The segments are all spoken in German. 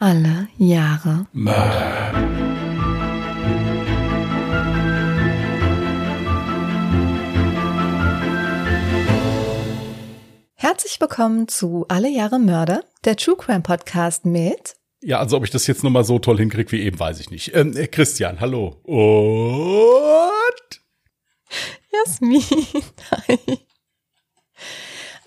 Alle Jahre Mörder. Herzlich willkommen zu Alle Jahre Mörder, der True Crime Podcast mit. Ja, also ob ich das jetzt nochmal so toll hinkriege wie eben, weiß ich nicht. Ähm, äh, Christian, hallo. Und Jasmin. Hi.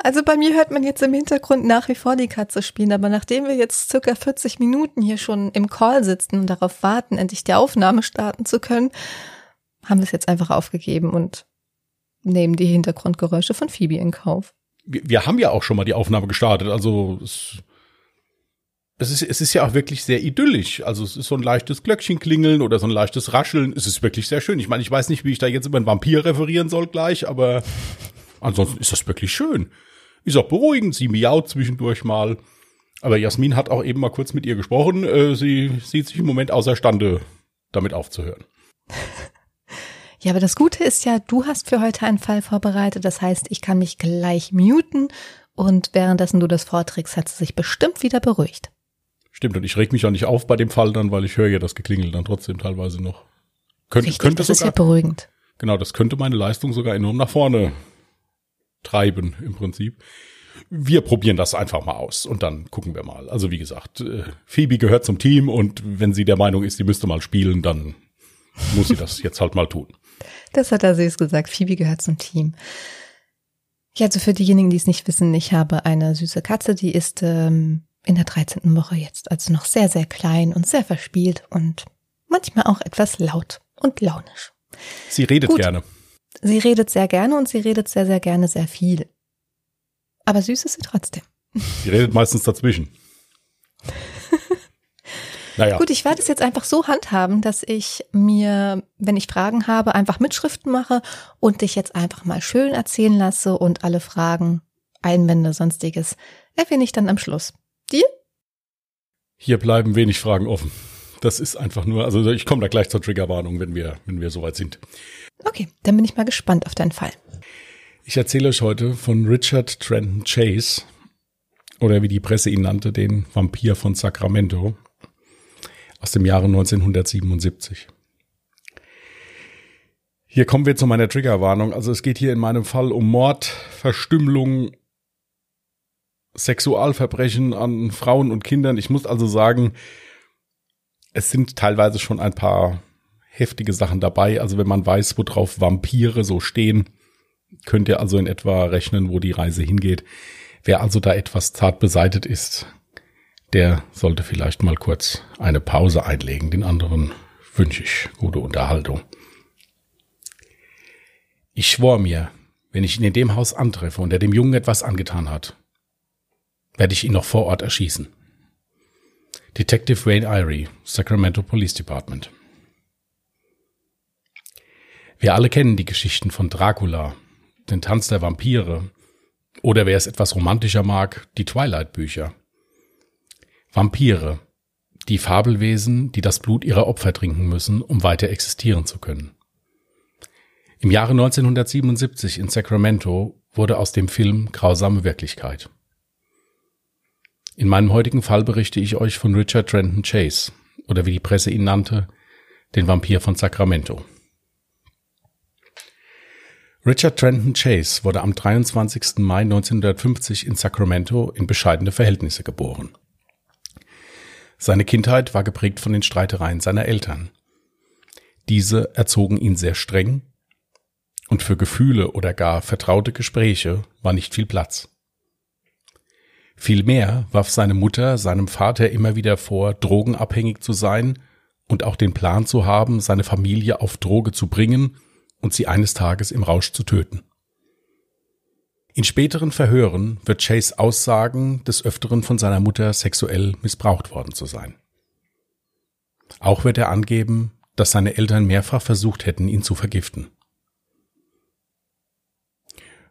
Also bei mir hört man jetzt im Hintergrund nach wie vor die Katze spielen, aber nachdem wir jetzt circa 40 Minuten hier schon im Call sitzen und darauf warten, endlich die Aufnahme starten zu können, haben wir es jetzt einfach aufgegeben und nehmen die Hintergrundgeräusche von Phoebe in Kauf. wir, wir haben ja auch schon mal die Aufnahme gestartet, also es, es, ist, es ist ja auch wirklich sehr idyllisch. Also es ist so ein leichtes Glöckchenklingeln oder so ein leichtes Rascheln. Es ist wirklich sehr schön. Ich meine, ich weiß nicht, wie ich da jetzt über einen Vampir referieren soll gleich, aber ansonsten ist das wirklich schön. Ist auch beruhigend, sie miaut zwischendurch mal. Aber Jasmin hat auch eben mal kurz mit ihr gesprochen. Äh, sie sieht sich im Moment außerstande, damit aufzuhören. Ja, aber das Gute ist ja, du hast für heute einen Fall vorbereitet. Das heißt, ich kann mich gleich muten und währenddessen du das vorträgst, hat sie sich bestimmt wieder beruhigt. Stimmt, und ich reg mich auch nicht auf bei dem Fall dann, weil ich höre ja das Geklingel dann trotzdem teilweise noch. Könnte, Richtig, könnte das ist ja sogar, beruhigend. genau, das könnte meine Leistung sogar enorm nach vorne treiben im Prinzip. Wir probieren das einfach mal aus und dann gucken wir mal. Also wie gesagt, äh, Phoebe gehört zum Team und wenn sie der Meinung ist, sie müsste mal spielen, dann muss sie das jetzt halt mal tun. Das hat er süß gesagt. Phoebe gehört zum Team. Ja, also für diejenigen, die es nicht wissen, ich habe eine süße Katze, die ist ähm, in der 13. Woche jetzt, also noch sehr, sehr klein und sehr verspielt und manchmal auch etwas laut und launisch. Sie redet Gut. gerne. Sie redet sehr gerne und sie redet sehr, sehr gerne sehr viel. Aber süß ist sie trotzdem. Sie redet meistens dazwischen. naja, Gut, ich werde es jetzt einfach so handhaben, dass ich mir, wenn ich Fragen habe, einfach Mitschriften mache und dich jetzt einfach mal schön erzählen lasse und alle Fragen, Einwände, sonstiges erwähne ich dann am Schluss. Dir? hier bleiben wenig Fragen offen. Das ist einfach nur, also ich komme da gleich zur Triggerwarnung, wenn wir, wenn wir soweit sind. Okay, dann bin ich mal gespannt auf deinen Fall. Ich erzähle euch heute von Richard Trenton Chase oder wie die Presse ihn nannte, den Vampir von Sacramento aus dem Jahre 1977. Hier kommen wir zu meiner Triggerwarnung. Also es geht hier in meinem Fall um Mord, Verstümmelung, Sexualverbrechen an Frauen und Kindern. Ich muss also sagen, es sind teilweise schon ein paar heftige Sachen dabei. Also wenn man weiß, worauf Vampire so stehen, könnt ihr also in etwa rechnen, wo die Reise hingeht. Wer also da etwas zart beseitet ist, der sollte vielleicht mal kurz eine Pause einlegen. Den anderen wünsche ich gute Unterhaltung. Ich schwor mir, wenn ich ihn in dem Haus antreffe und er dem Jungen etwas angetan hat, werde ich ihn noch vor Ort erschießen. Detective Wayne Irie, Sacramento Police Department. Wir alle kennen die Geschichten von Dracula, den Tanz der Vampire oder wer es etwas romantischer mag, die Twilight-Bücher. Vampire, die Fabelwesen, die das Blut ihrer Opfer trinken müssen, um weiter existieren zu können. Im Jahre 1977 in Sacramento wurde aus dem Film Grausame Wirklichkeit. In meinem heutigen Fall berichte ich euch von Richard Trenton Chase oder wie die Presse ihn nannte, den Vampir von Sacramento. Richard Trenton Chase wurde am 23. Mai 1950 in Sacramento in bescheidene Verhältnisse geboren. Seine Kindheit war geprägt von den Streitereien seiner Eltern. Diese erzogen ihn sehr streng und für Gefühle oder gar vertraute Gespräche war nicht viel Platz. Vielmehr warf seine Mutter seinem Vater immer wieder vor, drogenabhängig zu sein und auch den Plan zu haben, seine Familie auf Droge zu bringen und sie eines Tages im Rausch zu töten. In späteren Verhören wird Chase aussagen, des Öfteren von seiner Mutter sexuell missbraucht worden zu sein. Auch wird er angeben, dass seine Eltern mehrfach versucht hätten, ihn zu vergiften.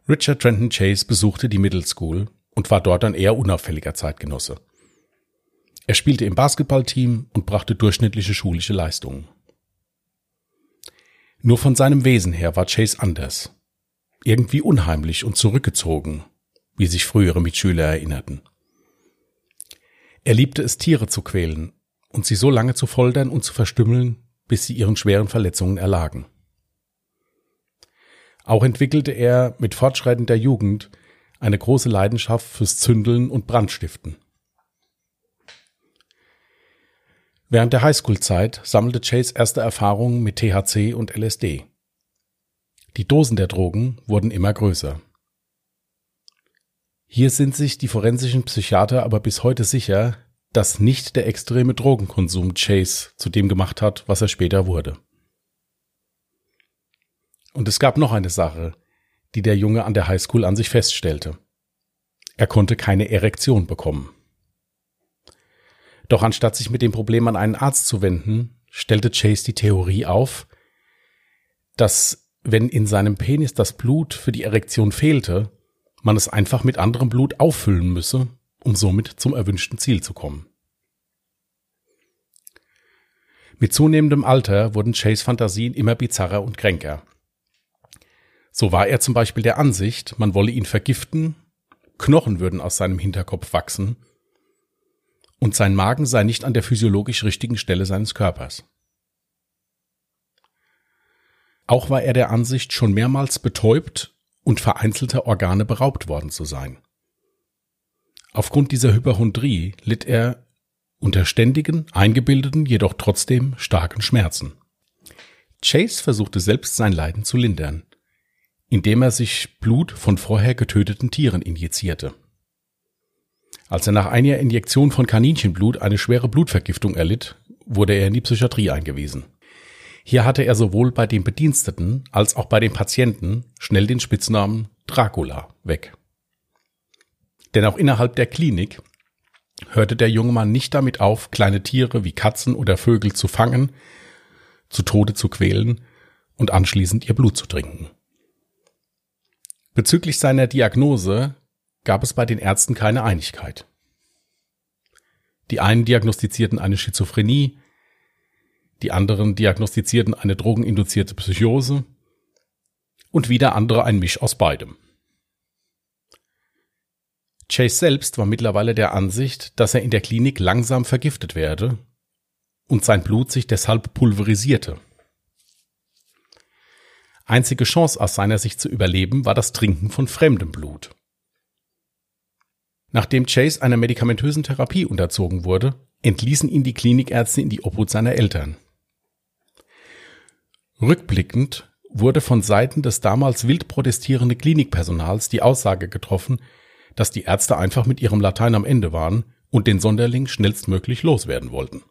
Richard Trenton Chase besuchte die Middle School und war dort ein eher unauffälliger Zeitgenosse. Er spielte im Basketballteam und brachte durchschnittliche schulische Leistungen. Nur von seinem Wesen her war Chase anders. Irgendwie unheimlich und zurückgezogen, wie sich frühere Mitschüler erinnerten. Er liebte es, Tiere zu quälen und sie so lange zu foltern und zu verstümmeln, bis sie ihren schweren Verletzungen erlagen. Auch entwickelte er mit fortschreitender Jugend eine große Leidenschaft fürs Zündeln und Brandstiften. Während der Highschool-Zeit sammelte Chase erste Erfahrungen mit THC und LSD. Die Dosen der Drogen wurden immer größer. Hier sind sich die forensischen Psychiater aber bis heute sicher, dass nicht der extreme Drogenkonsum Chase zu dem gemacht hat, was er später wurde. Und es gab noch eine Sache, die der Junge an der Highschool an sich feststellte. Er konnte keine Erektion bekommen. Doch anstatt sich mit dem Problem an einen Arzt zu wenden, stellte Chase die Theorie auf, dass wenn in seinem Penis das Blut für die Erektion fehlte, man es einfach mit anderem Blut auffüllen müsse, um somit zum erwünschten Ziel zu kommen. Mit zunehmendem Alter wurden Chase Fantasien immer bizarrer und kränker. So war er zum Beispiel der Ansicht, man wolle ihn vergiften, Knochen würden aus seinem Hinterkopf wachsen und sein Magen sei nicht an der physiologisch richtigen Stelle seines Körpers. Auch war er der Ansicht, schon mehrmals betäubt und vereinzelter Organe beraubt worden zu sein. Aufgrund dieser Hyperchondrie litt er unter ständigen, eingebildeten, jedoch trotzdem starken Schmerzen. Chase versuchte selbst sein Leiden zu lindern, indem er sich Blut von vorher getöteten Tieren injizierte. Als er nach einer Injektion von Kaninchenblut eine schwere Blutvergiftung erlitt, wurde er in die Psychiatrie eingewiesen. Hier hatte er sowohl bei den Bediensteten als auch bei den Patienten schnell den Spitznamen Dracula weg. Denn auch innerhalb der Klinik hörte der junge Mann nicht damit auf, kleine Tiere wie Katzen oder Vögel zu fangen, zu Tode zu quälen und anschließend ihr Blut zu trinken. Bezüglich seiner Diagnose gab es bei den Ärzten keine Einigkeit. Die einen diagnostizierten eine Schizophrenie, die anderen diagnostizierten eine drogeninduzierte Psychose und wieder andere ein Misch aus beidem. Chase selbst war mittlerweile der Ansicht, dass er in der Klinik langsam vergiftet werde und sein Blut sich deshalb pulverisierte. Einzige Chance aus seiner Sicht zu überleben war das Trinken von fremdem Blut. Nachdem Chase einer medikamentösen Therapie unterzogen wurde, entließen ihn die Klinikärzte in die Obhut seiner Eltern. Rückblickend wurde von Seiten des damals wild protestierenden Klinikpersonals die Aussage getroffen, dass die Ärzte einfach mit ihrem Latein am Ende waren und den Sonderling schnellstmöglich loswerden wollten.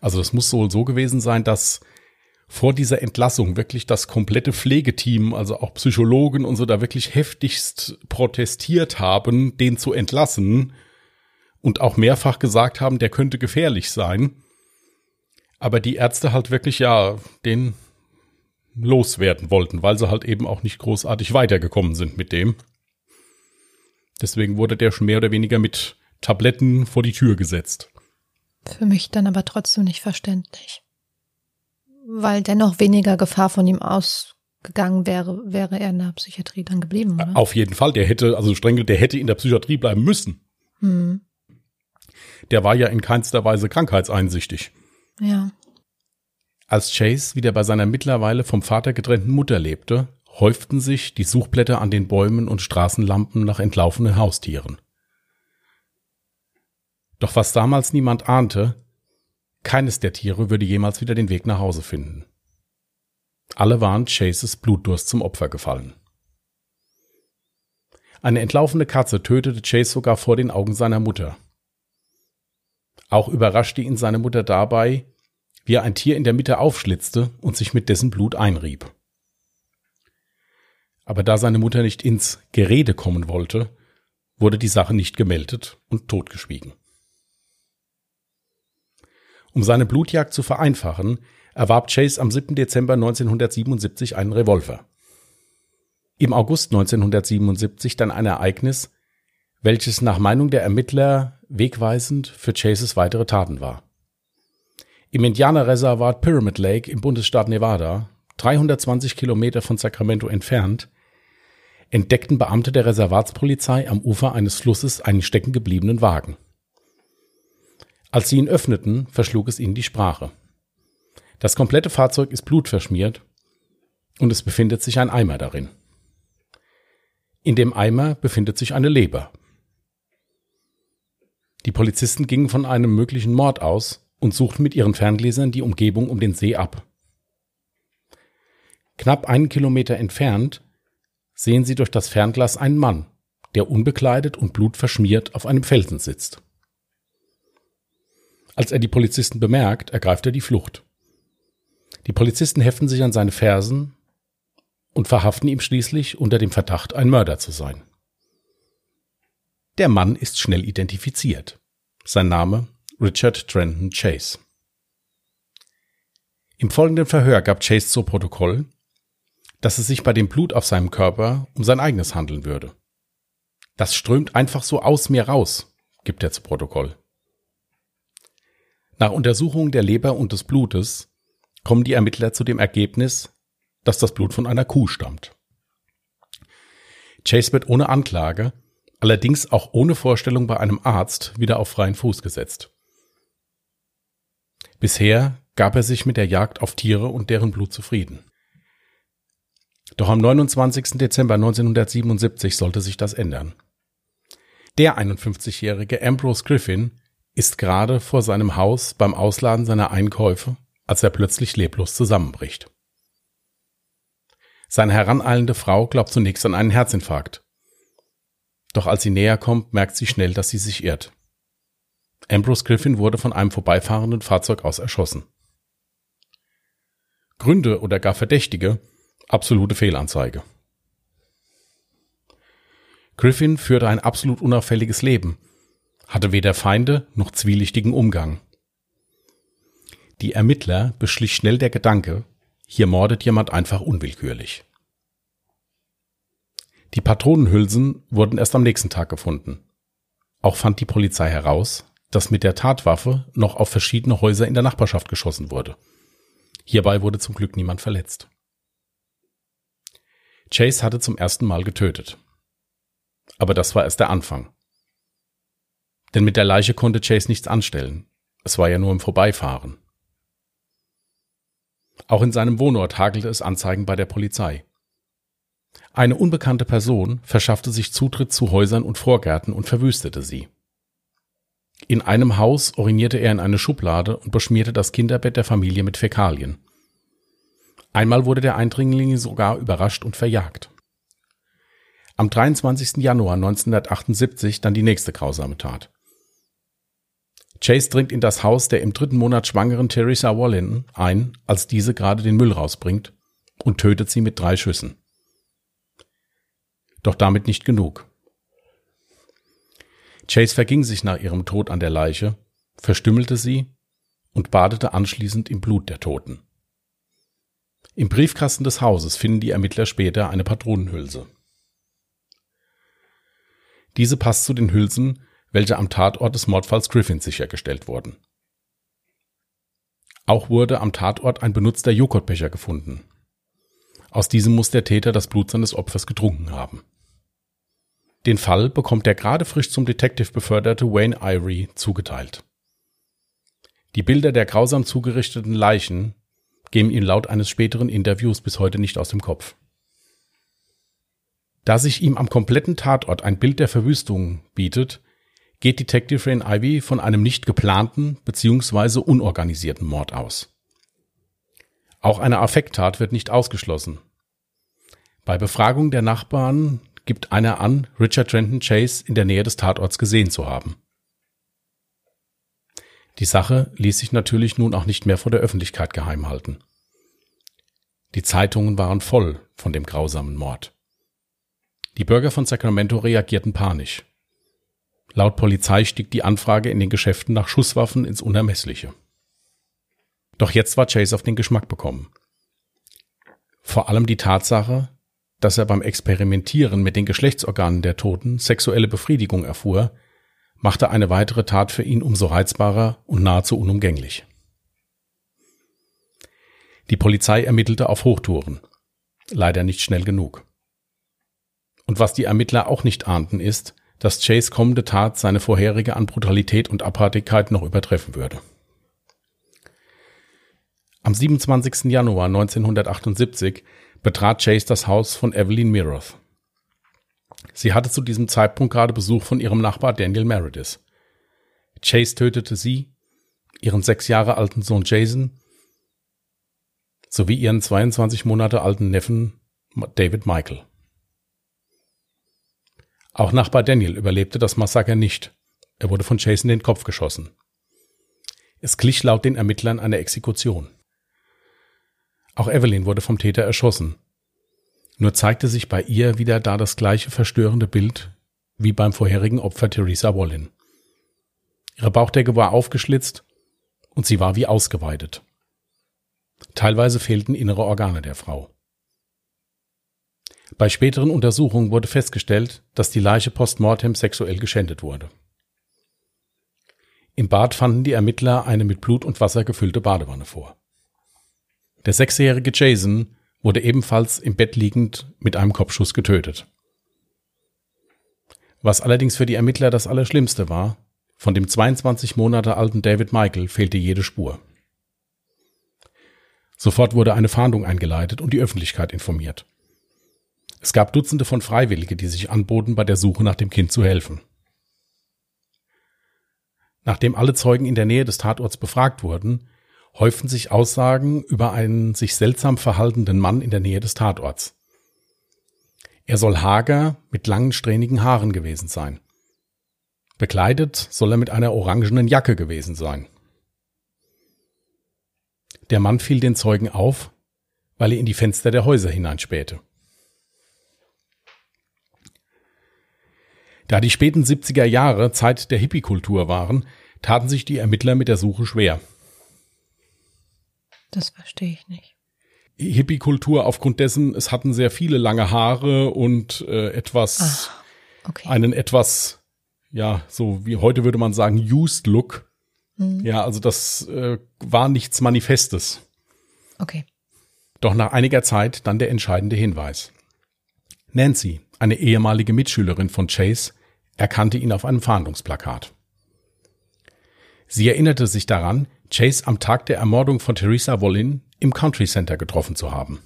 Also das muss wohl so gewesen sein, dass vor dieser Entlassung wirklich das komplette Pflegeteam, also auch Psychologen und so, da wirklich heftigst protestiert haben, den zu entlassen und auch mehrfach gesagt haben, der könnte gefährlich sein aber die Ärzte halt wirklich ja den loswerden wollten, weil sie halt eben auch nicht großartig weitergekommen sind mit dem. Deswegen wurde der schon mehr oder weniger mit Tabletten vor die Tür gesetzt. Für mich dann aber trotzdem nicht verständlich. Weil dennoch weniger Gefahr von ihm ausgegangen wäre, wäre er in der Psychiatrie dann geblieben, oder? Auf jeden Fall, der hätte, also streng, der hätte in der Psychiatrie bleiben müssen. Hm. Der war ja in keinster Weise krankheitseinsichtig. Ja. Als Chase wieder bei seiner mittlerweile vom Vater getrennten Mutter lebte, häuften sich die Suchblätter an den Bäumen und Straßenlampen nach entlaufenen Haustieren. Doch was damals niemand ahnte, keines der Tiere würde jemals wieder den Weg nach Hause finden. Alle waren Chases Blutdurst zum Opfer gefallen. Eine entlaufene Katze tötete Chase sogar vor den Augen seiner Mutter. Auch überraschte ihn seine Mutter dabei, wie er ein Tier in der Mitte aufschlitzte und sich mit dessen Blut einrieb. Aber da seine Mutter nicht ins Gerede kommen wollte, wurde die Sache nicht gemeldet und totgeschwiegen. Um seine Blutjagd zu vereinfachen, erwarb Chase am 7. Dezember 1977 einen Revolver. Im August 1977 dann ein Ereignis, welches nach Meinung der Ermittler wegweisend für Chases weitere Taten war. Im Indianerreservat Pyramid Lake im Bundesstaat Nevada, 320 Kilometer von Sacramento entfernt, entdeckten Beamte der Reservatspolizei am Ufer eines Flusses einen stecken gebliebenen Wagen. Als sie ihn öffneten, verschlug es ihnen die Sprache. Das komplette Fahrzeug ist blutverschmiert und es befindet sich ein Eimer darin. In dem Eimer befindet sich eine Leber. Die Polizisten gingen von einem möglichen Mord aus und suchten mit ihren Ferngläsern die Umgebung um den See ab. Knapp einen Kilometer entfernt sehen sie durch das Fernglas einen Mann, der unbekleidet und blutverschmiert auf einem Felsen sitzt. Als er die Polizisten bemerkt, ergreift er die Flucht. Die Polizisten heften sich an seine Fersen und verhaften ihm schließlich unter dem Verdacht, ein Mörder zu sein. Der Mann ist schnell identifiziert. Sein Name Richard Trenton Chase. Im folgenden Verhör gab Chase zu Protokoll, dass es sich bei dem Blut auf seinem Körper um sein eigenes handeln würde. Das strömt einfach so aus mir raus, gibt er zu Protokoll. Nach Untersuchung der Leber und des Blutes kommen die Ermittler zu dem Ergebnis, dass das Blut von einer Kuh stammt. Chase wird ohne Anklage, allerdings auch ohne Vorstellung bei einem Arzt, wieder auf freien Fuß gesetzt. Bisher gab er sich mit der Jagd auf Tiere und deren Blut zufrieden. Doch am 29. Dezember 1977 sollte sich das ändern. Der 51-jährige Ambrose Griffin ist gerade vor seinem Haus beim Ausladen seiner Einkäufe, als er plötzlich leblos zusammenbricht. Seine heraneilende Frau glaubt zunächst an einen Herzinfarkt. Doch als sie näher kommt, merkt sie schnell, dass sie sich irrt. Ambrose Griffin wurde von einem vorbeifahrenden Fahrzeug aus erschossen. Gründe oder gar Verdächtige, absolute Fehlanzeige. Griffin führte ein absolut unauffälliges Leben hatte weder Feinde noch zwielichtigen Umgang. Die Ermittler beschlich schnell der Gedanke, hier mordet jemand einfach unwillkürlich. Die Patronenhülsen wurden erst am nächsten Tag gefunden. Auch fand die Polizei heraus, dass mit der Tatwaffe noch auf verschiedene Häuser in der Nachbarschaft geschossen wurde. Hierbei wurde zum Glück niemand verletzt. Chase hatte zum ersten Mal getötet. Aber das war erst der Anfang. Denn mit der Leiche konnte Chase nichts anstellen. Es war ja nur im Vorbeifahren. Auch in seinem Wohnort hagelte es Anzeigen bei der Polizei. Eine unbekannte Person verschaffte sich Zutritt zu Häusern und Vorgärten und verwüstete sie. In einem Haus urinierte er in eine Schublade und beschmierte das Kinderbett der Familie mit Fäkalien. Einmal wurde der Eindringling sogar überrascht und verjagt. Am 23. Januar 1978 dann die nächste grausame Tat. Chase dringt in das Haus der im dritten Monat schwangeren Theresa Wallin ein, als diese gerade den Müll rausbringt, und tötet sie mit drei Schüssen. Doch damit nicht genug. Chase verging sich nach ihrem Tod an der Leiche, verstümmelte sie und badete anschließend im Blut der Toten. Im Briefkasten des Hauses finden die Ermittler später eine Patronenhülse. Diese passt zu den Hülsen, welche am Tatort des Mordfalls Griffin sichergestellt wurden. Auch wurde am Tatort ein benutzter Joghurtbecher gefunden. Aus diesem muss der Täter das Blut seines Opfers getrunken haben. Den Fall bekommt der gerade frisch zum Detective beförderte Wayne Irie zugeteilt. Die Bilder der grausam zugerichteten Leichen gehen ihm laut eines späteren Interviews bis heute nicht aus dem Kopf. Da sich ihm am kompletten Tatort ein Bild der Verwüstung bietet, geht Detective Rain Ivy von einem nicht geplanten bzw. unorganisierten Mord aus. Auch eine Affekttat wird nicht ausgeschlossen. Bei Befragung der Nachbarn gibt einer an, Richard Trenton Chase in der Nähe des Tatorts gesehen zu haben. Die Sache ließ sich natürlich nun auch nicht mehr vor der Öffentlichkeit geheim halten. Die Zeitungen waren voll von dem grausamen Mord. Die Bürger von Sacramento reagierten panisch. Laut Polizei stieg die Anfrage in den Geschäften nach Schusswaffen ins Unermessliche. Doch jetzt war Chase auf den Geschmack bekommen. Vor allem die Tatsache, dass er beim Experimentieren mit den Geschlechtsorganen der Toten sexuelle Befriedigung erfuhr, machte eine weitere Tat für ihn umso reizbarer und nahezu unumgänglich. Die Polizei ermittelte auf Hochtouren. Leider nicht schnell genug. Und was die Ermittler auch nicht ahnten, ist, dass Chase kommende Tat seine vorherige an Brutalität und Abartigkeit noch übertreffen würde. Am 27. Januar 1978 betrat Chase das Haus von Evelyn Miroth. Sie hatte zu diesem Zeitpunkt gerade Besuch von ihrem Nachbar Daniel Meredith. Chase tötete sie, ihren sechs Jahre alten Sohn Jason sowie ihren 22 Monate alten Neffen David Michael. Auch Nachbar Daniel überlebte das Massaker nicht. Er wurde von in den Kopf geschossen. Es glich laut den Ermittlern einer Exekution. Auch Evelyn wurde vom Täter erschossen. Nur zeigte sich bei ihr wieder da das gleiche verstörende Bild wie beim vorherigen Opfer Theresa Wallin. Ihre Bauchdecke war aufgeschlitzt und sie war wie ausgeweidet. Teilweise fehlten innere Organe der Frau. Bei späteren Untersuchungen wurde festgestellt, dass die Leiche postmortem sexuell geschändet wurde. Im Bad fanden die Ermittler eine mit Blut und Wasser gefüllte Badewanne vor. Der sechsjährige Jason wurde ebenfalls im Bett liegend mit einem Kopfschuss getötet. Was allerdings für die Ermittler das Allerschlimmste war, von dem 22 Monate alten David Michael fehlte jede Spur. Sofort wurde eine Fahndung eingeleitet und die Öffentlichkeit informiert. Es gab Dutzende von Freiwillige, die sich anboten, bei der Suche nach dem Kind zu helfen. Nachdem alle Zeugen in der Nähe des Tatorts befragt wurden, häuften sich Aussagen über einen sich seltsam verhaltenden Mann in der Nähe des Tatorts. Er soll hager mit langen strähnigen Haaren gewesen sein. Bekleidet soll er mit einer orangenen Jacke gewesen sein. Der Mann fiel den Zeugen auf, weil er in die Fenster der Häuser hineinspähte. Da die späten 70er Jahre Zeit der Hippie-Kultur waren, taten sich die Ermittler mit der Suche schwer. Das verstehe ich nicht. Hippie-Kultur aufgrund dessen, es hatten sehr viele lange Haare und äh, etwas, Ach, okay. einen etwas, ja, so wie heute würde man sagen, used Look. Mhm. Ja, also das äh, war nichts Manifestes. Okay. Doch nach einiger Zeit dann der entscheidende Hinweis. Nancy, eine ehemalige Mitschülerin von Chase, erkannte ihn auf einem Fahndungsplakat. Sie erinnerte sich daran, Chase am Tag der Ermordung von Theresa Wollin im Country Center getroffen zu haben.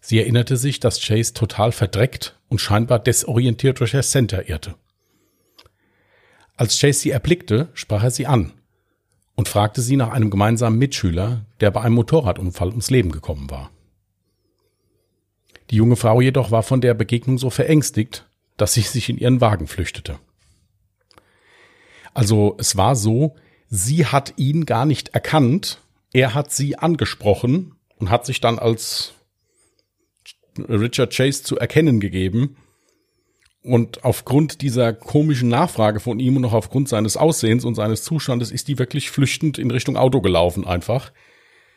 Sie erinnerte sich, dass Chase total verdreckt und scheinbar desorientiert durch das Center irrte. Als Chase sie erblickte, sprach er sie an und fragte sie nach einem gemeinsamen Mitschüler, der bei einem Motorradunfall ums Leben gekommen war. Die junge Frau jedoch war von der Begegnung so verängstigt, dass sie sich in ihren Wagen flüchtete. Also es war so, sie hat ihn gar nicht erkannt, er hat sie angesprochen und hat sich dann als Richard Chase zu erkennen gegeben. Und aufgrund dieser komischen Nachfrage von ihm und noch aufgrund seines Aussehens und seines Zustandes ist die wirklich flüchtend in Richtung Auto gelaufen einfach.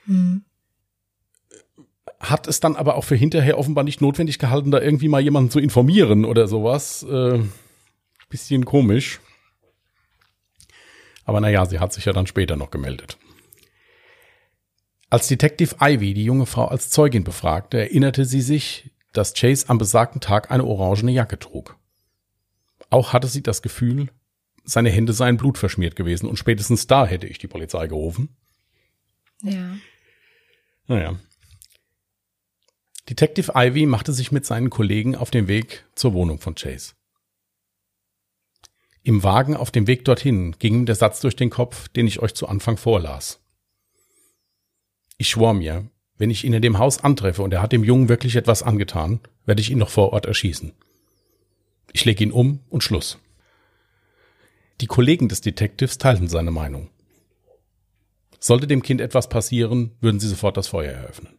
Mhm. Hat es dann aber auch für hinterher offenbar nicht notwendig gehalten, da irgendwie mal jemanden zu informieren oder sowas. Äh, bisschen komisch. Aber naja, sie hat sich ja dann später noch gemeldet. Als Detective Ivy die junge Frau als Zeugin befragte, erinnerte sie sich, dass Chase am besagten Tag eine orangene Jacke trug. Auch hatte sie das Gefühl, seine Hände seien blutverschmiert gewesen und spätestens da hätte ich die Polizei gerufen. Ja. Naja. Detective Ivy machte sich mit seinen Kollegen auf den Weg zur Wohnung von Chase. Im Wagen auf dem Weg dorthin ging ihm der Satz durch den Kopf, den ich euch zu Anfang vorlas. Ich schwor mir, wenn ich ihn in dem Haus antreffe und er hat dem Jungen wirklich etwas angetan, werde ich ihn noch vor Ort erschießen. Ich lege ihn um und Schluss. Die Kollegen des Detectives teilten seine Meinung. Sollte dem Kind etwas passieren, würden sie sofort das Feuer eröffnen.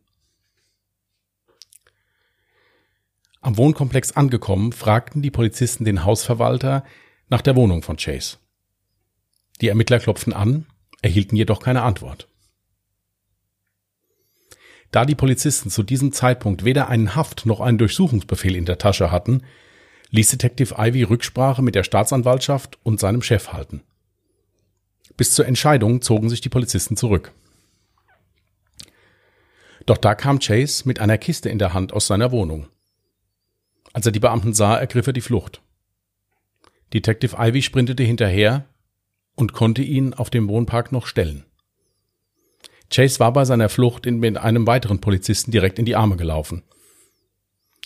Am Wohnkomplex angekommen, fragten die Polizisten den Hausverwalter, nach der Wohnung von Chase. Die Ermittler klopften an, erhielten jedoch keine Antwort. Da die Polizisten zu diesem Zeitpunkt weder einen Haft noch einen Durchsuchungsbefehl in der Tasche hatten, ließ Detective Ivy Rücksprache mit der Staatsanwaltschaft und seinem Chef halten. Bis zur Entscheidung zogen sich die Polizisten zurück. Doch da kam Chase mit einer Kiste in der Hand aus seiner Wohnung. Als er die Beamten sah, ergriff er die Flucht. Detective Ivy sprintete hinterher und konnte ihn auf dem Wohnpark noch stellen. Chase war bei seiner Flucht mit einem weiteren Polizisten direkt in die Arme gelaufen.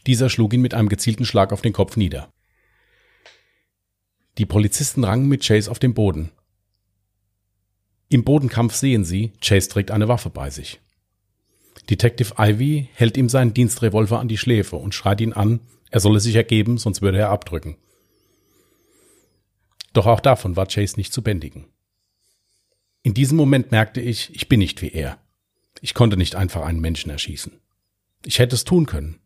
Dieser schlug ihn mit einem gezielten Schlag auf den Kopf nieder. Die Polizisten rangen mit Chase auf dem Boden. Im Bodenkampf sehen sie, Chase trägt eine Waffe bei sich. Detective Ivy hält ihm seinen Dienstrevolver an die Schläfe und schreit ihn an, er solle sich ergeben, sonst würde er abdrücken. Doch auch davon war Chase nicht zu bändigen. In diesem Moment merkte ich, ich bin nicht wie er. Ich konnte nicht einfach einen Menschen erschießen. Ich hätte es tun können.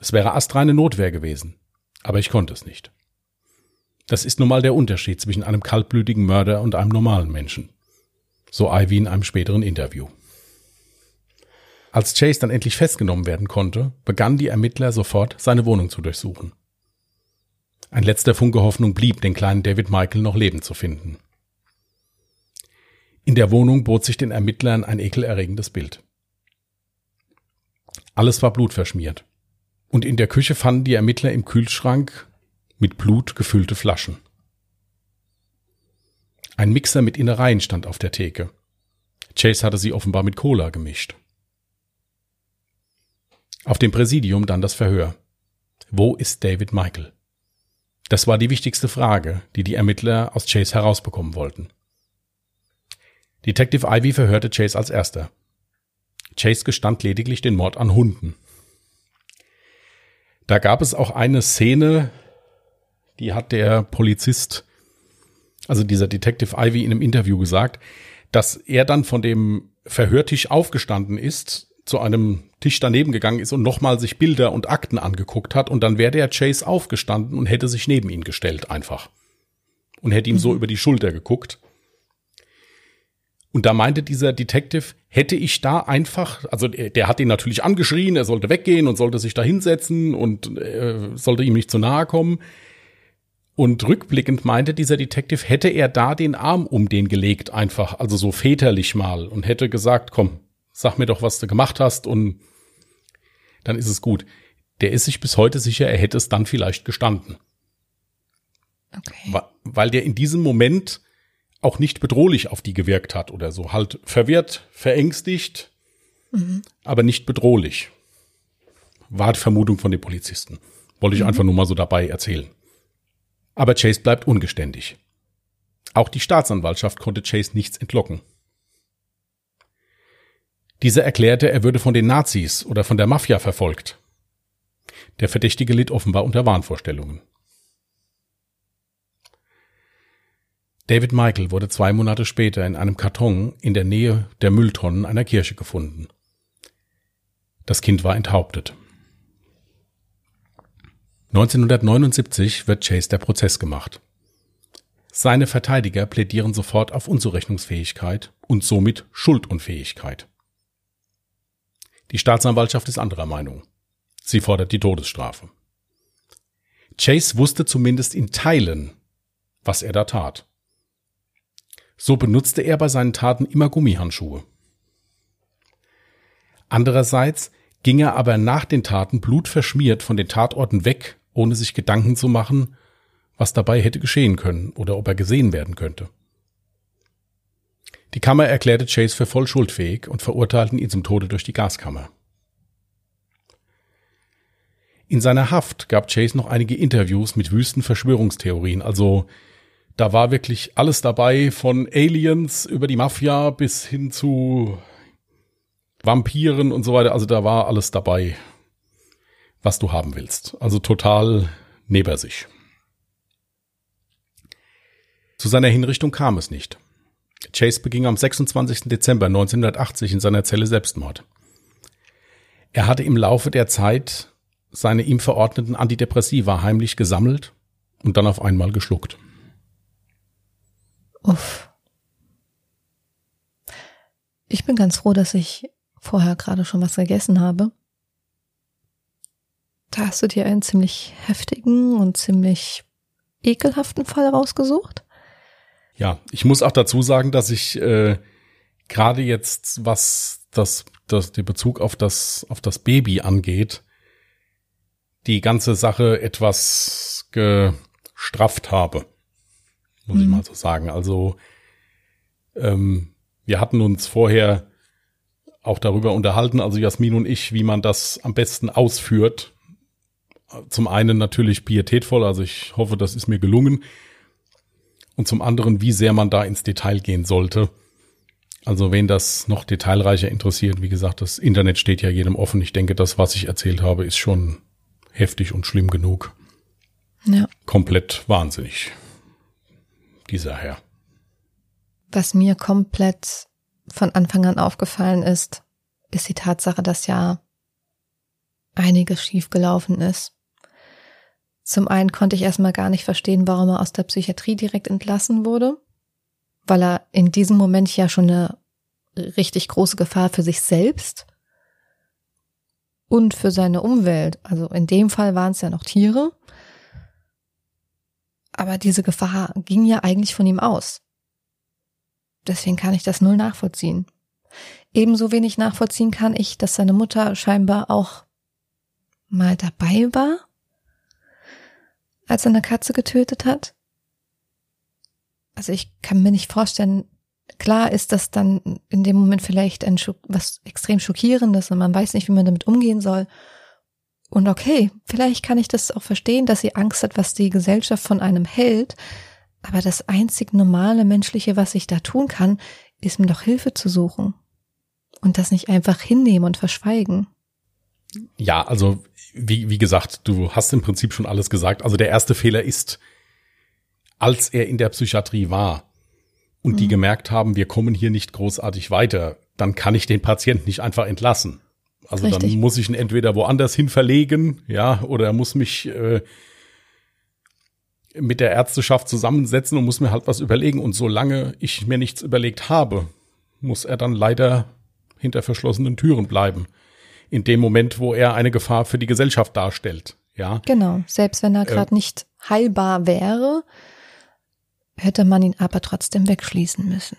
Es wäre astreine Notwehr gewesen. Aber ich konnte es nicht. Das ist nun mal der Unterschied zwischen einem kaltblütigen Mörder und einem normalen Menschen. So Ivy in einem späteren Interview. Als Chase dann endlich festgenommen werden konnte, begannen die Ermittler sofort, seine Wohnung zu durchsuchen. Ein letzter Funke Hoffnung blieb, den kleinen David Michael noch lebend zu finden. In der Wohnung bot sich den Ermittlern ein ekelerregendes Bild. Alles war blutverschmiert. Und in der Küche fanden die Ermittler im Kühlschrank mit Blut gefüllte Flaschen. Ein Mixer mit Innereien stand auf der Theke. Chase hatte sie offenbar mit Cola gemischt. Auf dem Präsidium dann das Verhör. Wo ist David Michael? Das war die wichtigste Frage, die die Ermittler aus Chase herausbekommen wollten. Detective Ivy verhörte Chase als erster. Chase gestand lediglich den Mord an Hunden. Da gab es auch eine Szene, die hat der Polizist, also dieser Detective Ivy in einem Interview gesagt, dass er dann von dem Verhörtisch aufgestanden ist zu einem Tisch daneben gegangen ist und nochmal sich Bilder und Akten angeguckt hat und dann wäre der Chase aufgestanden und hätte sich neben ihn gestellt einfach. Und hätte ihm mhm. so über die Schulter geguckt. Und da meinte dieser Detective, hätte ich da einfach, also der, der hat ihn natürlich angeschrien, er sollte weggehen und sollte sich da hinsetzen und äh, sollte ihm nicht zu nahe kommen. Und rückblickend meinte dieser Detective, hätte er da den Arm um den gelegt, einfach, also so väterlich mal, und hätte gesagt, komm, sag mir doch, was du gemacht hast und dann ist es gut. Der ist sich bis heute sicher, er hätte es dann vielleicht gestanden. Okay. Weil der in diesem Moment auch nicht bedrohlich auf die gewirkt hat oder so. Halt verwirrt, verängstigt, mhm. aber nicht bedrohlich. War die Vermutung von den Polizisten. Wollte ich mhm. einfach nur mal so dabei erzählen. Aber Chase bleibt ungeständig. Auch die Staatsanwaltschaft konnte Chase nichts entlocken. Dieser erklärte, er würde von den Nazis oder von der Mafia verfolgt. Der Verdächtige litt offenbar unter Wahnvorstellungen. David Michael wurde zwei Monate später in einem Karton in der Nähe der Mülltonnen einer Kirche gefunden. Das Kind war enthauptet. 1979 wird Chase der Prozess gemacht. Seine Verteidiger plädieren sofort auf Unzurechnungsfähigkeit und somit Schuldunfähigkeit. Die Staatsanwaltschaft ist anderer Meinung. Sie fordert die Todesstrafe. Chase wusste zumindest in Teilen, was er da tat. So benutzte er bei seinen Taten immer Gummihandschuhe. Andererseits ging er aber nach den Taten blutverschmiert von den Tatorten weg, ohne sich Gedanken zu machen, was dabei hätte geschehen können oder ob er gesehen werden könnte. Die Kammer erklärte Chase für voll schuldfähig und verurteilten ihn zum Tode durch die Gaskammer. In seiner Haft gab Chase noch einige Interviews mit wüsten Verschwörungstheorien, also da war wirklich alles dabei, von Aliens über die Mafia bis hin zu Vampiren und so weiter. Also da war alles dabei, was du haben willst. Also total neben sich. Zu seiner Hinrichtung kam es nicht. Chase beging am 26. Dezember 1980 in seiner Zelle Selbstmord. Er hatte im Laufe der Zeit seine ihm verordneten Antidepressiva heimlich gesammelt und dann auf einmal geschluckt. Uff. Ich bin ganz froh, dass ich vorher gerade schon was gegessen habe. Da hast du dir einen ziemlich heftigen und ziemlich ekelhaften Fall rausgesucht. Ja, ich muss auch dazu sagen, dass ich äh, gerade jetzt, was das, das, der Bezug auf das, auf das Baby angeht, die ganze Sache etwas gestrafft habe. Muss mhm. ich mal so sagen. Also ähm, wir hatten uns vorher auch darüber unterhalten, also Jasmin und ich, wie man das am besten ausführt. Zum einen natürlich pietätvoll, also ich hoffe, das ist mir gelungen. Und zum anderen, wie sehr man da ins Detail gehen sollte. Also wen das noch detailreicher interessiert, wie gesagt, das Internet steht ja jedem offen. Ich denke, das, was ich erzählt habe, ist schon heftig und schlimm genug. Ja. Komplett wahnsinnig. Dieser Herr. Was mir komplett von Anfang an aufgefallen ist, ist die Tatsache, dass ja einiges schiefgelaufen ist. Zum einen konnte ich erstmal gar nicht verstehen, warum er aus der Psychiatrie direkt entlassen wurde, weil er in diesem Moment ja schon eine richtig große Gefahr für sich selbst und für seine Umwelt, also in dem Fall waren es ja noch Tiere, aber diese Gefahr ging ja eigentlich von ihm aus. Deswegen kann ich das null nachvollziehen. Ebenso wenig nachvollziehen kann ich, dass seine Mutter scheinbar auch mal dabei war, als er eine Katze getötet hat. Also ich kann mir nicht vorstellen, klar ist das dann in dem Moment vielleicht ein was extrem schockierendes und man weiß nicht, wie man damit umgehen soll. Und okay, vielleicht kann ich das auch verstehen, dass sie Angst hat, was die Gesellschaft von einem hält. Aber das einzig normale menschliche, was ich da tun kann, ist mir doch Hilfe zu suchen. Und das nicht einfach hinnehmen und verschweigen. Ja, also wie, wie gesagt, du hast im Prinzip schon alles gesagt. Also der erste Fehler ist, als er in der Psychiatrie war und mhm. die gemerkt haben, wir kommen hier nicht großartig weiter, dann kann ich den Patienten nicht einfach entlassen. Also Richtig. dann muss ich ihn entweder woanders hin verlegen, ja, oder er muss mich äh, mit der Ärzteschaft zusammensetzen und muss mir halt was überlegen. Und solange ich mir nichts überlegt habe, muss er dann leider hinter verschlossenen Türen bleiben. In dem Moment, wo er eine Gefahr für die Gesellschaft darstellt. Ja. Genau. Selbst wenn er gerade äh, nicht heilbar wäre, hätte man ihn aber trotzdem wegschließen müssen.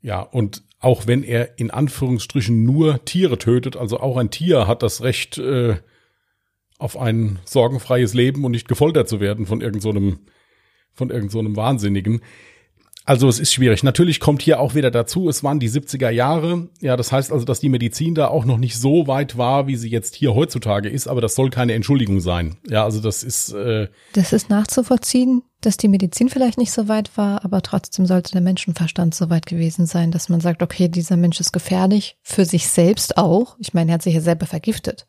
Ja, und auch wenn er in Anführungsstrichen nur Tiere tötet, also auch ein Tier hat das Recht, äh, auf ein sorgenfreies Leben und nicht gefoltert zu werden von irgendeinem so von irgendeinem so Wahnsinnigen. Also es ist schwierig. Natürlich kommt hier auch wieder dazu, es waren die 70er Jahre. Ja, das heißt also, dass die Medizin da auch noch nicht so weit war, wie sie jetzt hier heutzutage ist, aber das soll keine Entschuldigung sein. Ja, also das ist. Äh das ist nachzuvollziehen, dass die Medizin vielleicht nicht so weit war, aber trotzdem sollte der Menschenverstand so weit gewesen sein, dass man sagt, okay, dieser Mensch ist gefährlich, für sich selbst auch. Ich meine, er hat sich ja selber vergiftet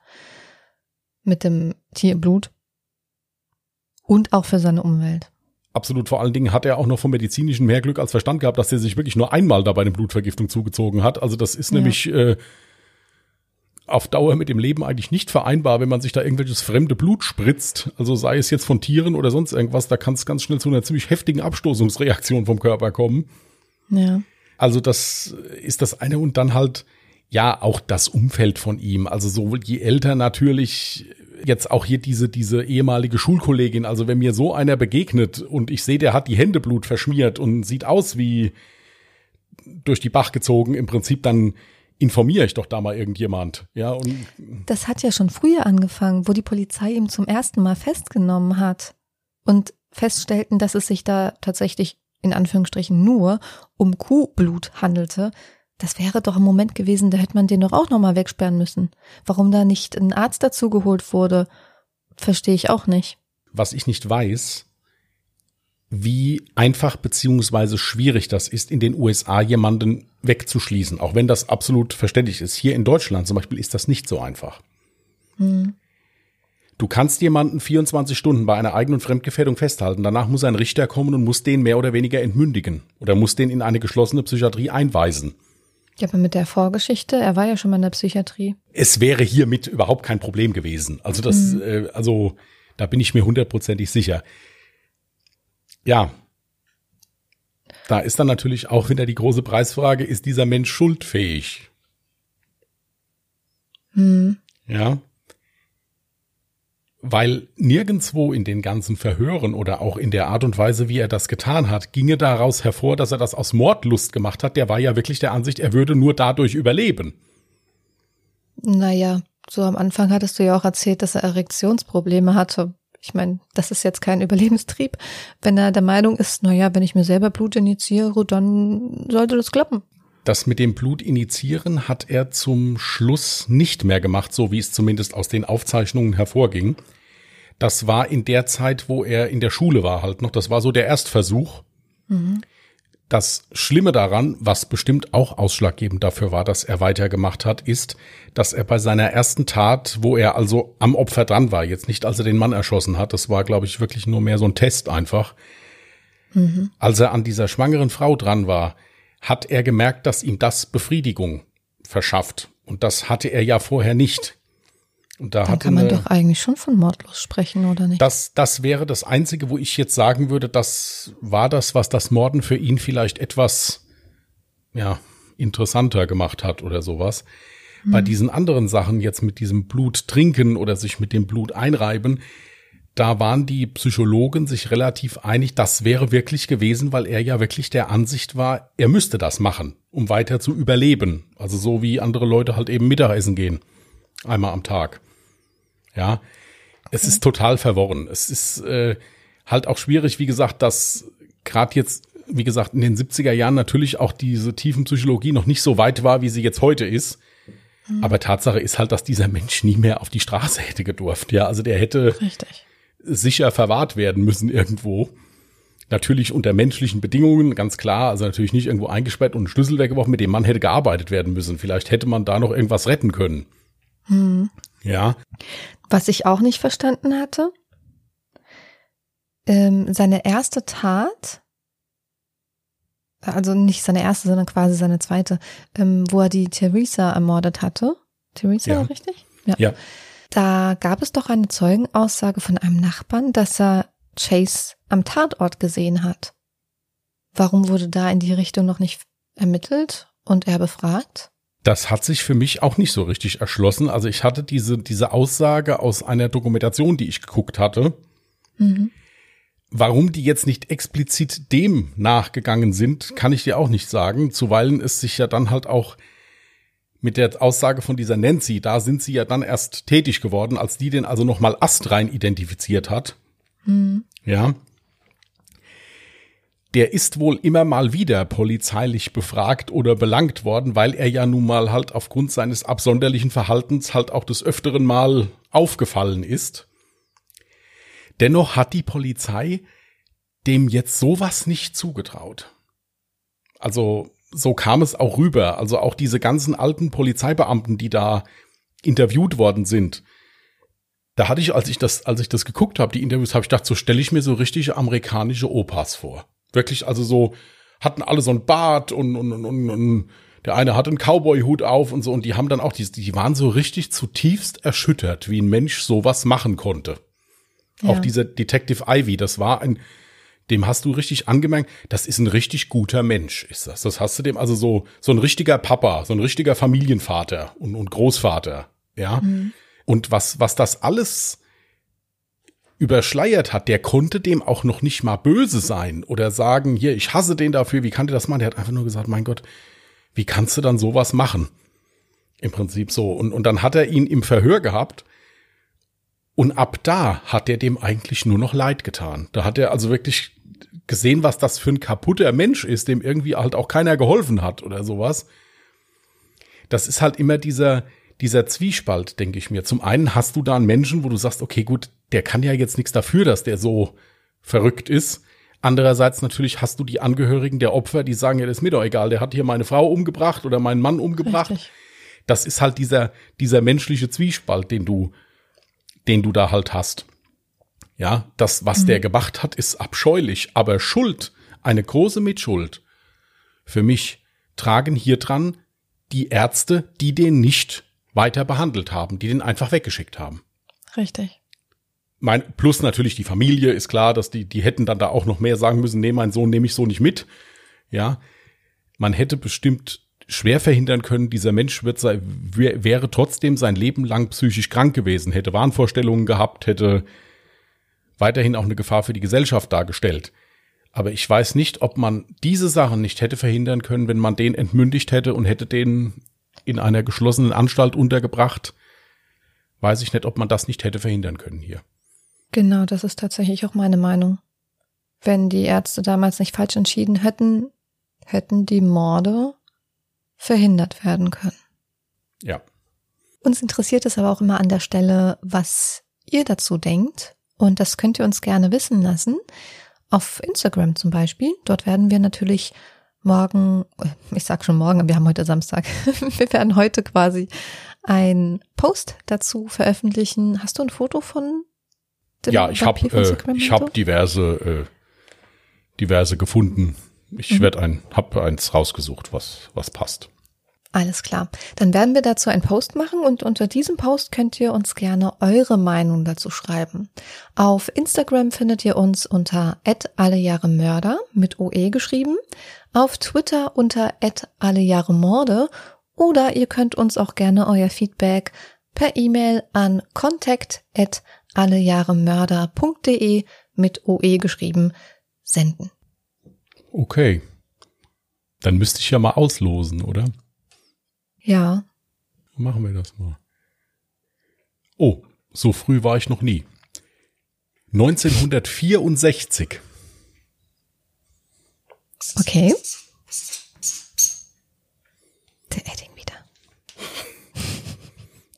mit dem Tierblut und auch für seine Umwelt. Absolut. Vor allen Dingen hat er auch noch vom medizinischen mehr Glück als Verstand gehabt, dass er sich wirklich nur einmal dabei eine Blutvergiftung zugezogen hat. Also das ist ja. nämlich äh, auf Dauer mit dem Leben eigentlich nicht vereinbar, wenn man sich da irgendwelches fremde Blut spritzt. Also sei es jetzt von Tieren oder sonst irgendwas, da kann es ganz schnell zu einer ziemlich heftigen Abstoßungsreaktion vom Körper kommen. Ja. Also das ist das eine und dann halt ja auch das Umfeld von ihm. Also so je älter natürlich jetzt auch hier diese diese ehemalige Schulkollegin. Also wenn mir so einer begegnet und ich sehe, der hat die Hände Blut verschmiert und sieht aus wie durch die Bach gezogen, im Prinzip dann informiere ich doch da mal irgendjemand. Ja, und das hat ja schon früher angefangen, wo die Polizei ihn zum ersten Mal festgenommen hat und feststellten, dass es sich da tatsächlich in Anführungsstrichen nur um Kuhblut handelte. Das wäre doch ein Moment gewesen, da hätte man den doch auch nochmal wegsperren müssen. Warum da nicht ein Arzt dazugeholt wurde, verstehe ich auch nicht. Was ich nicht weiß, wie einfach beziehungsweise schwierig das ist, in den USA jemanden wegzuschließen, auch wenn das absolut verständlich ist. Hier in Deutschland zum Beispiel ist das nicht so einfach. Hm. Du kannst jemanden 24 Stunden bei einer eigenen Fremdgefährdung festhalten. Danach muss ein Richter kommen und muss den mehr oder weniger entmündigen oder muss den in eine geschlossene Psychiatrie einweisen. Ja, aber mit der Vorgeschichte, er war ja schon mal in der Psychiatrie. Es wäre hiermit überhaupt kein Problem gewesen. Also das, mhm. äh, also da bin ich mir hundertprozentig sicher. Ja. Da ist dann natürlich auch wieder die große Preisfrage, ist dieser Mensch schuldfähig? Mhm. Ja weil nirgendswo in den ganzen Verhören oder auch in der Art und Weise, wie er das getan hat, ginge daraus hervor, dass er das aus Mordlust gemacht hat. Der war ja wirklich der Ansicht, er würde nur dadurch überleben. Naja, So am Anfang hattest du ja auch erzählt, dass er Erektionsprobleme hatte. Ich meine, das ist jetzt kein Überlebenstrieb. Wenn er der Meinung ist, na ja, wenn ich mir selber Blut initiiere, dann sollte das klappen. Das mit dem Blut initiieren hat er zum Schluss nicht mehr gemacht, so wie es zumindest aus den Aufzeichnungen hervorging. Das war in der Zeit, wo er in der Schule war halt noch. Das war so der Erstversuch. Mhm. Das Schlimme daran, was bestimmt auch ausschlaggebend dafür war, dass er weitergemacht hat, ist, dass er bei seiner ersten Tat, wo er also am Opfer dran war, jetzt nicht als er den Mann erschossen hat, das war, glaube ich, wirklich nur mehr so ein Test einfach. Mhm. Als er an dieser schwangeren Frau dran war, hat er gemerkt, dass ihm das Befriedigung verschafft. Und das hatte er ja vorher nicht. Und da Dann kann man eine, doch eigentlich schon von mordlos sprechen, oder nicht? Das, das wäre das Einzige, wo ich jetzt sagen würde, das war das, was das Morden für ihn vielleicht etwas, ja, interessanter gemacht hat oder sowas. Hm. Bei diesen anderen Sachen, jetzt mit diesem Blut trinken oder sich mit dem Blut einreiben, da waren die Psychologen sich relativ einig, das wäre wirklich gewesen, weil er ja wirklich der Ansicht war, er müsste das machen, um weiter zu überleben. Also so wie andere Leute halt eben Mittagessen gehen. Einmal am Tag. Ja. Es ist total verworren. Es ist äh, halt auch schwierig, wie gesagt, dass gerade jetzt, wie gesagt, in den 70er Jahren natürlich auch diese Tiefenpsychologie noch nicht so weit war, wie sie jetzt heute ist. Mhm. Aber Tatsache ist halt, dass dieser Mensch nie mehr auf die Straße hätte gedurft. Ja, also der hätte Richtig. Sicher verwahrt werden müssen irgendwo. Natürlich unter menschlichen Bedingungen, ganz klar. Also natürlich nicht irgendwo eingesperrt und einen Schlüssel weggeworfen, mit dem Mann hätte gearbeitet werden müssen. Vielleicht hätte man da noch irgendwas retten können. Mhm. Ja. Was ich auch nicht verstanden hatte, ähm, seine erste Tat, also nicht seine erste, sondern quasi seine zweite, ähm, wo er die Theresa ermordet hatte. Theresa, ja. richtig? Ja. ja. Da gab es doch eine Zeugenaussage von einem Nachbarn, dass er Chase am Tatort gesehen hat. Warum wurde da in die Richtung noch nicht ermittelt und er befragt? Das hat sich für mich auch nicht so richtig erschlossen. Also ich hatte diese, diese Aussage aus einer Dokumentation, die ich geguckt hatte. Mhm. Warum die jetzt nicht explizit dem nachgegangen sind, kann ich dir auch nicht sagen. Zuweilen ist sich ja dann halt auch mit der Aussage von dieser Nancy, da sind sie ja dann erst tätig geworden, als die den also nochmal astrein identifiziert hat. Mhm. Ja der ist wohl immer mal wieder polizeilich befragt oder belangt worden, weil er ja nun mal halt aufgrund seines absonderlichen Verhaltens halt auch des öfteren Mal aufgefallen ist. Dennoch hat die Polizei dem jetzt sowas nicht zugetraut. Also so kam es auch rüber. Also auch diese ganzen alten Polizeibeamten, die da interviewt worden sind. Da hatte ich, als ich das, als ich das geguckt habe, die Interviews, habe ich gedacht, so stelle ich mir so richtige amerikanische Opas vor. Wirklich, also so, hatten alle so ein Bart und, und, und, und der eine hatte einen Cowboy-Hut auf und so, und die haben dann auch, die, die waren so richtig zutiefst erschüttert, wie ein Mensch sowas machen konnte. Ja. Auch dieser Detective Ivy, das war ein, dem hast du richtig angemerkt, das ist ein richtig guter Mensch, ist das. Das hast du dem, also so, so ein richtiger Papa, so ein richtiger Familienvater und, und Großvater, ja. Mhm. Und was, was das alles überschleiert hat, der konnte dem auch noch nicht mal böse sein oder sagen, hier, ich hasse den dafür, wie kann der das machen? Der hat einfach nur gesagt, mein Gott, wie kannst du dann sowas machen? Im Prinzip so. Und, und dann hat er ihn im Verhör gehabt. Und ab da hat er dem eigentlich nur noch leid getan. Da hat er also wirklich gesehen, was das für ein kaputter Mensch ist, dem irgendwie halt auch keiner geholfen hat oder sowas. Das ist halt immer dieser, dieser Zwiespalt, denke ich mir. Zum einen hast du da einen Menschen, wo du sagst, okay, gut, der kann ja jetzt nichts dafür, dass der so verrückt ist. Andererseits natürlich hast du die Angehörigen der Opfer, die sagen, ja, das ist mir doch egal, der hat hier meine Frau umgebracht oder meinen Mann umgebracht. Richtig. Das ist halt dieser, dieser menschliche Zwiespalt, den du, den du da halt hast. Ja, das, was mhm. der gemacht hat, ist abscheulich, aber Schuld, eine große Mitschuld, für mich tragen hier dran die Ärzte, die den nicht weiter behandelt haben, die den einfach weggeschickt haben. Richtig mein, plus natürlich die Familie ist klar, dass die, die hätten dann da auch noch mehr sagen müssen, nee, mein Sohn nehme ich so nicht mit. Ja. Man hätte bestimmt schwer verhindern können, dieser Mensch wird sei, wäre trotzdem sein Leben lang psychisch krank gewesen, hätte Wahnvorstellungen gehabt, hätte weiterhin auch eine Gefahr für die Gesellschaft dargestellt. Aber ich weiß nicht, ob man diese Sachen nicht hätte verhindern können, wenn man den entmündigt hätte und hätte den in einer geschlossenen Anstalt untergebracht weiß ich nicht, ob man das nicht hätte verhindern können hier. Genau, das ist tatsächlich auch meine Meinung. Wenn die Ärzte damals nicht falsch entschieden hätten, hätten die Morde verhindert werden können. Ja. Uns interessiert es aber auch immer an der Stelle, was ihr dazu denkt. Und das könnt ihr uns gerne wissen lassen. Auf Instagram zum Beispiel. Dort werden wir natürlich morgen, ich sag schon morgen, wir haben heute Samstag. wir werden heute quasi ein Post dazu veröffentlichen. Hast du ein Foto von dem Ja, ich habe äh, ich habe diverse äh, diverse gefunden. Ich mhm. werde ein hab eins rausgesucht, was was passt. Alles klar. Dann werden wir dazu einen Post machen und unter diesem Post könnt ihr uns gerne eure Meinung dazu schreiben. Auf Instagram findet ihr uns unter @allejahremörder mit OE geschrieben, auf Twitter unter @allejahremorde oder ihr könnt uns auch gerne euer Feedback per E-Mail an contact@allejahremörder.de mit OE geschrieben senden. Okay. Dann müsste ich ja mal auslosen, oder? Ja. Machen wir das mal. Oh, so früh war ich noch nie. 1964. Okay. Der Edding wieder.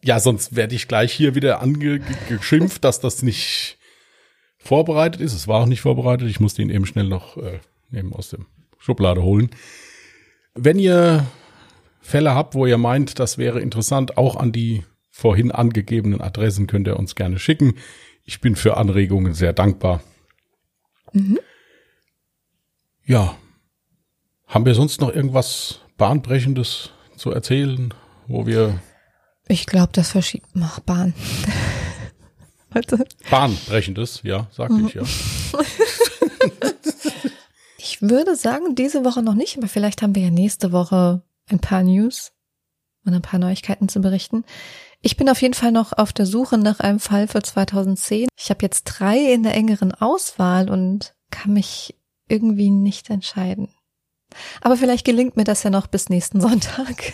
Ja, sonst werde ich gleich hier wieder angeschimpft, dass das nicht vorbereitet ist. Es war auch nicht vorbereitet. Ich musste ihn eben schnell noch äh, eben aus dem Schublade holen. Wenn ihr Fälle habt, wo ihr meint, das wäre interessant, auch an die vorhin angegebenen Adressen könnt ihr uns gerne schicken. Ich bin für Anregungen sehr dankbar. Mhm. Ja. Haben wir sonst noch irgendwas Bahnbrechendes zu erzählen, wo wir. Ich glaube, das verschiebt noch Bahn. Bahnbrechendes, ja, sagte mhm. ich ja. ich würde sagen, diese Woche noch nicht, aber vielleicht haben wir ja nächste Woche ein paar News und ein paar Neuigkeiten zu berichten. Ich bin auf jeden Fall noch auf der Suche nach einem Fall für 2010. Ich habe jetzt drei in der engeren Auswahl und kann mich irgendwie nicht entscheiden. Aber vielleicht gelingt mir das ja noch bis nächsten Sonntag.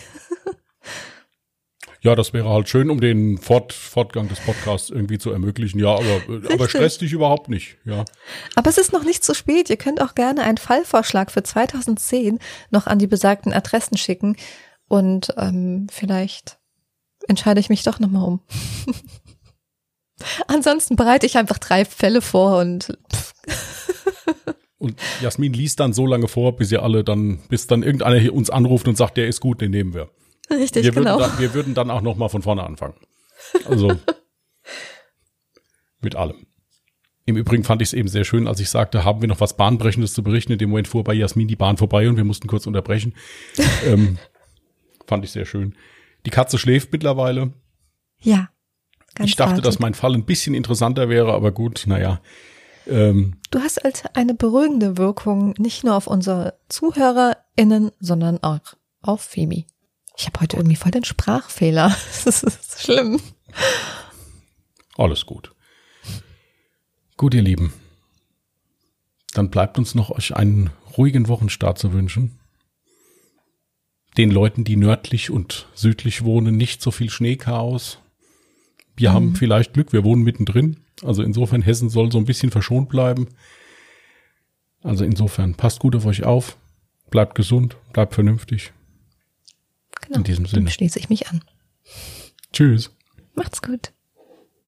Ja, das wäre halt schön, um den Fort Fortgang des Podcasts irgendwie zu ermöglichen. Ja, aber, aber stress dich überhaupt nicht. Ja. Aber es ist noch nicht zu spät. Ihr könnt auch gerne einen Fallvorschlag für 2010 noch an die besagten Adressen schicken. Und ähm, vielleicht entscheide ich mich doch nochmal um. Ansonsten bereite ich einfach drei Fälle vor und. und Jasmin liest dann so lange vor, bis ihr alle dann, bis dann irgendeiner hier uns anruft und sagt, der ist gut, den nehmen wir. Richtig, wir genau. Würden dann, wir würden dann auch noch mal von vorne anfangen. Also mit allem. Im Übrigen fand ich es eben sehr schön, als ich sagte, haben wir noch was Bahnbrechendes zu berichten. In dem Moment fuhr bei Jasmin die Bahn vorbei und wir mussten kurz unterbrechen. ähm, fand ich sehr schön. Die Katze schläft mittlerweile. Ja. Ganz ich dachte, dass mein Fall ein bisschen interessanter wäre, aber gut, naja. Ähm, du hast halt eine beruhigende Wirkung, nicht nur auf unsere ZuhörerInnen, sondern auch auf Femi. Ich habe heute irgendwie voll den Sprachfehler. Das ist schlimm. Alles gut. Gut, ihr Lieben. Dann bleibt uns noch euch einen ruhigen Wochenstart zu wünschen. Den Leuten, die nördlich und südlich wohnen, nicht so viel Schneechaos. Wir mhm. haben vielleicht Glück, wir wohnen mittendrin. Also insofern, Hessen soll so ein bisschen verschont bleiben. Also insofern, passt gut auf euch auf, bleibt gesund, bleibt vernünftig. Genau. In diesem Sinne. Dann schließe ich mich an. Tschüss. Macht's gut.